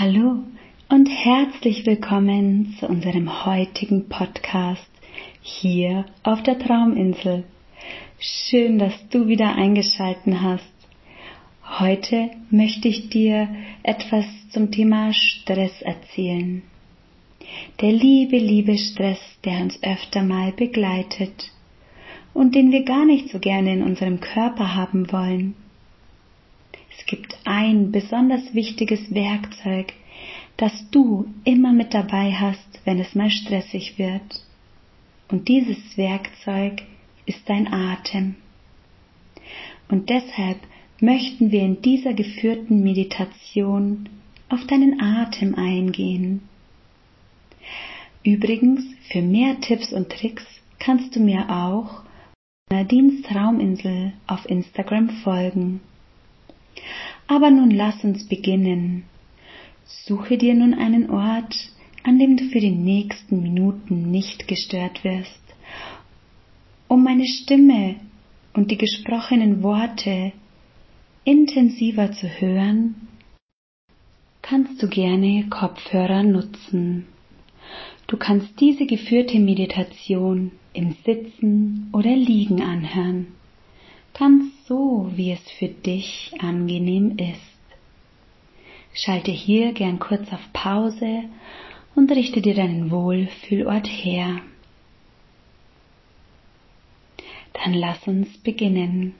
Hallo und herzlich willkommen zu unserem heutigen Podcast hier auf der Trauminsel. Schön, dass du wieder eingeschalten hast. Heute möchte ich dir etwas zum Thema Stress erzählen. Der liebe, liebe Stress, der uns öfter mal begleitet und den wir gar nicht so gerne in unserem Körper haben wollen. Gibt ein besonders wichtiges Werkzeug, das du immer mit dabei hast, wenn es mal stressig wird. Und dieses Werkzeug ist dein Atem. Und deshalb möchten wir in dieser geführten Meditation auf deinen Atem eingehen. Übrigens, für mehr Tipps und Tricks kannst du mir auch Nadines Trauminsel auf Instagram folgen. Aber nun lass uns beginnen. Suche dir nun einen Ort, an dem du für die nächsten Minuten nicht gestört wirst, um meine Stimme und die gesprochenen Worte intensiver zu hören, kannst du gerne Kopfhörer nutzen. Du kannst diese geführte Meditation im Sitzen oder Liegen anhören ganz so, wie es für dich angenehm ist. Schalte hier gern kurz auf Pause und richte dir deinen Wohlfühlort her. Dann lass uns beginnen.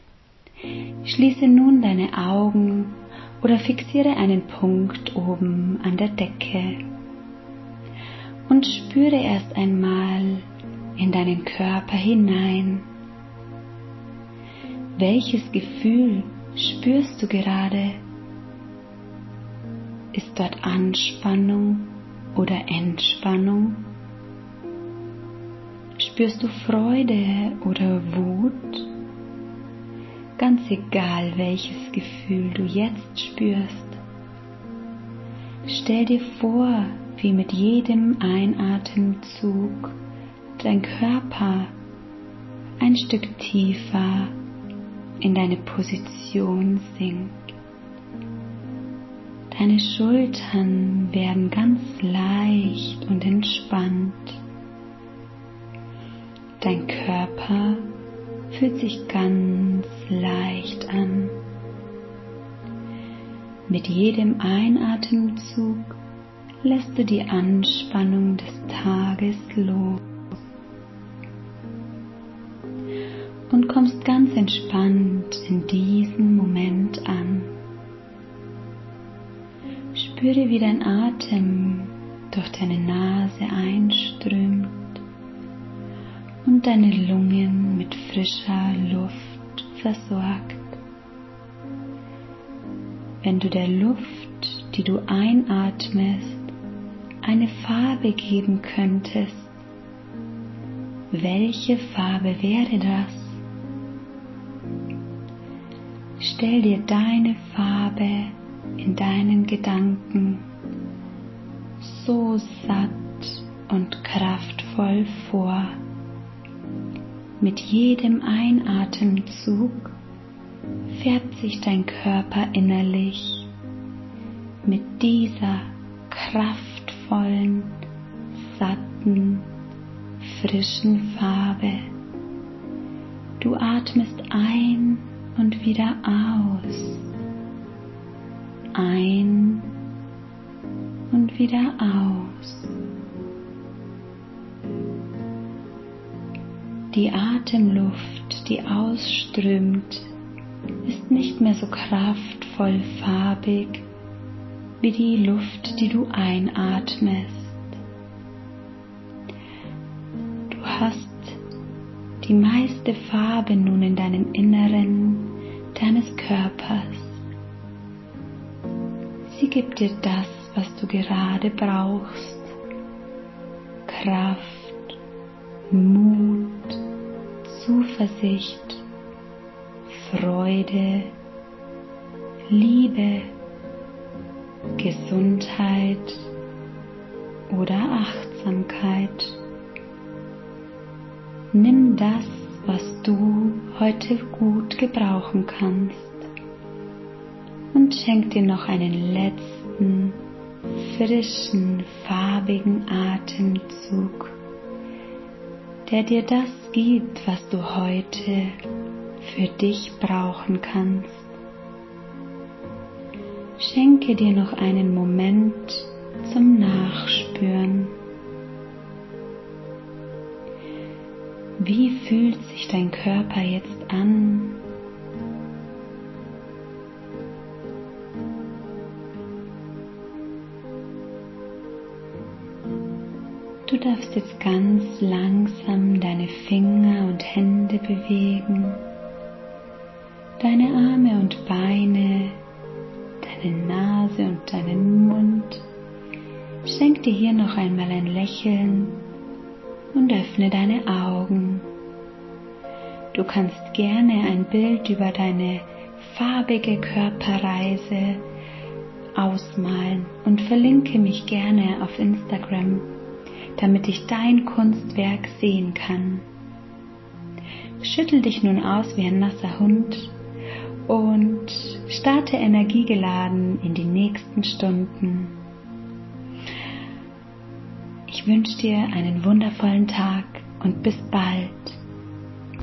Schließe nun deine Augen oder fixiere einen Punkt oben an der Decke und spüre erst einmal in deinen Körper hinein. Welches Gefühl spürst du gerade? Ist dort Anspannung oder Entspannung? Spürst du Freude oder Wut? Ganz egal, welches Gefühl du jetzt spürst. Stell dir vor, wie mit jedem Einatemzug dein Körper ein Stück tiefer in deine Position sinkt. Deine Schultern werden ganz leicht und entspannt. Dein Körper fühlt sich ganz leicht an. Mit jedem Einatemzug lässt du die Anspannung des Tages los. Und kommst ganz entspannt in diesem Moment an. Spüre, wie dein Atem durch deine Nase einströmt und deine Lungen mit frischer Luft versorgt. Wenn du der Luft, die du einatmest, eine Farbe geben könntest, welche Farbe wäre das? Stell dir deine Farbe in deinen Gedanken so satt und kraftvoll vor. Mit jedem Einatemzug färbt sich dein Körper innerlich mit dieser kraftvollen, satten, frischen Farbe. Du atmest ein und wieder aus. Ein und wieder aus. Die Atemluft, die ausströmt, ist nicht mehr so kraftvoll farbig wie die Luft, die du einatmest. Du hast die meiste Farbe nun in deinem Inneren deines Körpers. Sie gibt dir das, was du gerade brauchst. Kraft, Mut, Zuversicht, Freude, Liebe, Gesundheit oder Achtsamkeit. Nimm das, was du heute gut gebrauchen kannst und schenk dir noch einen letzten frischen, farbigen Atemzug, der dir das gibt, was du heute für dich brauchen kannst. Schenke dir noch einen Moment zum Nachspüren. Wie fühlt sich dein Körper jetzt an? Du darfst jetzt ganz langsam deine Finger und Hände bewegen, deine Arme und Beine, deine Nase und deinen Mund. Schenk dir hier noch einmal ein Lächeln und öffne deine Augen. Du kannst gerne ein Bild über deine farbige Körperreise ausmalen und verlinke mich gerne auf Instagram, damit ich dein Kunstwerk sehen kann. Schüttel dich nun aus wie ein nasser Hund und starte energiegeladen in die nächsten Stunden. Ich wünsche dir einen wundervollen Tag und bis bald.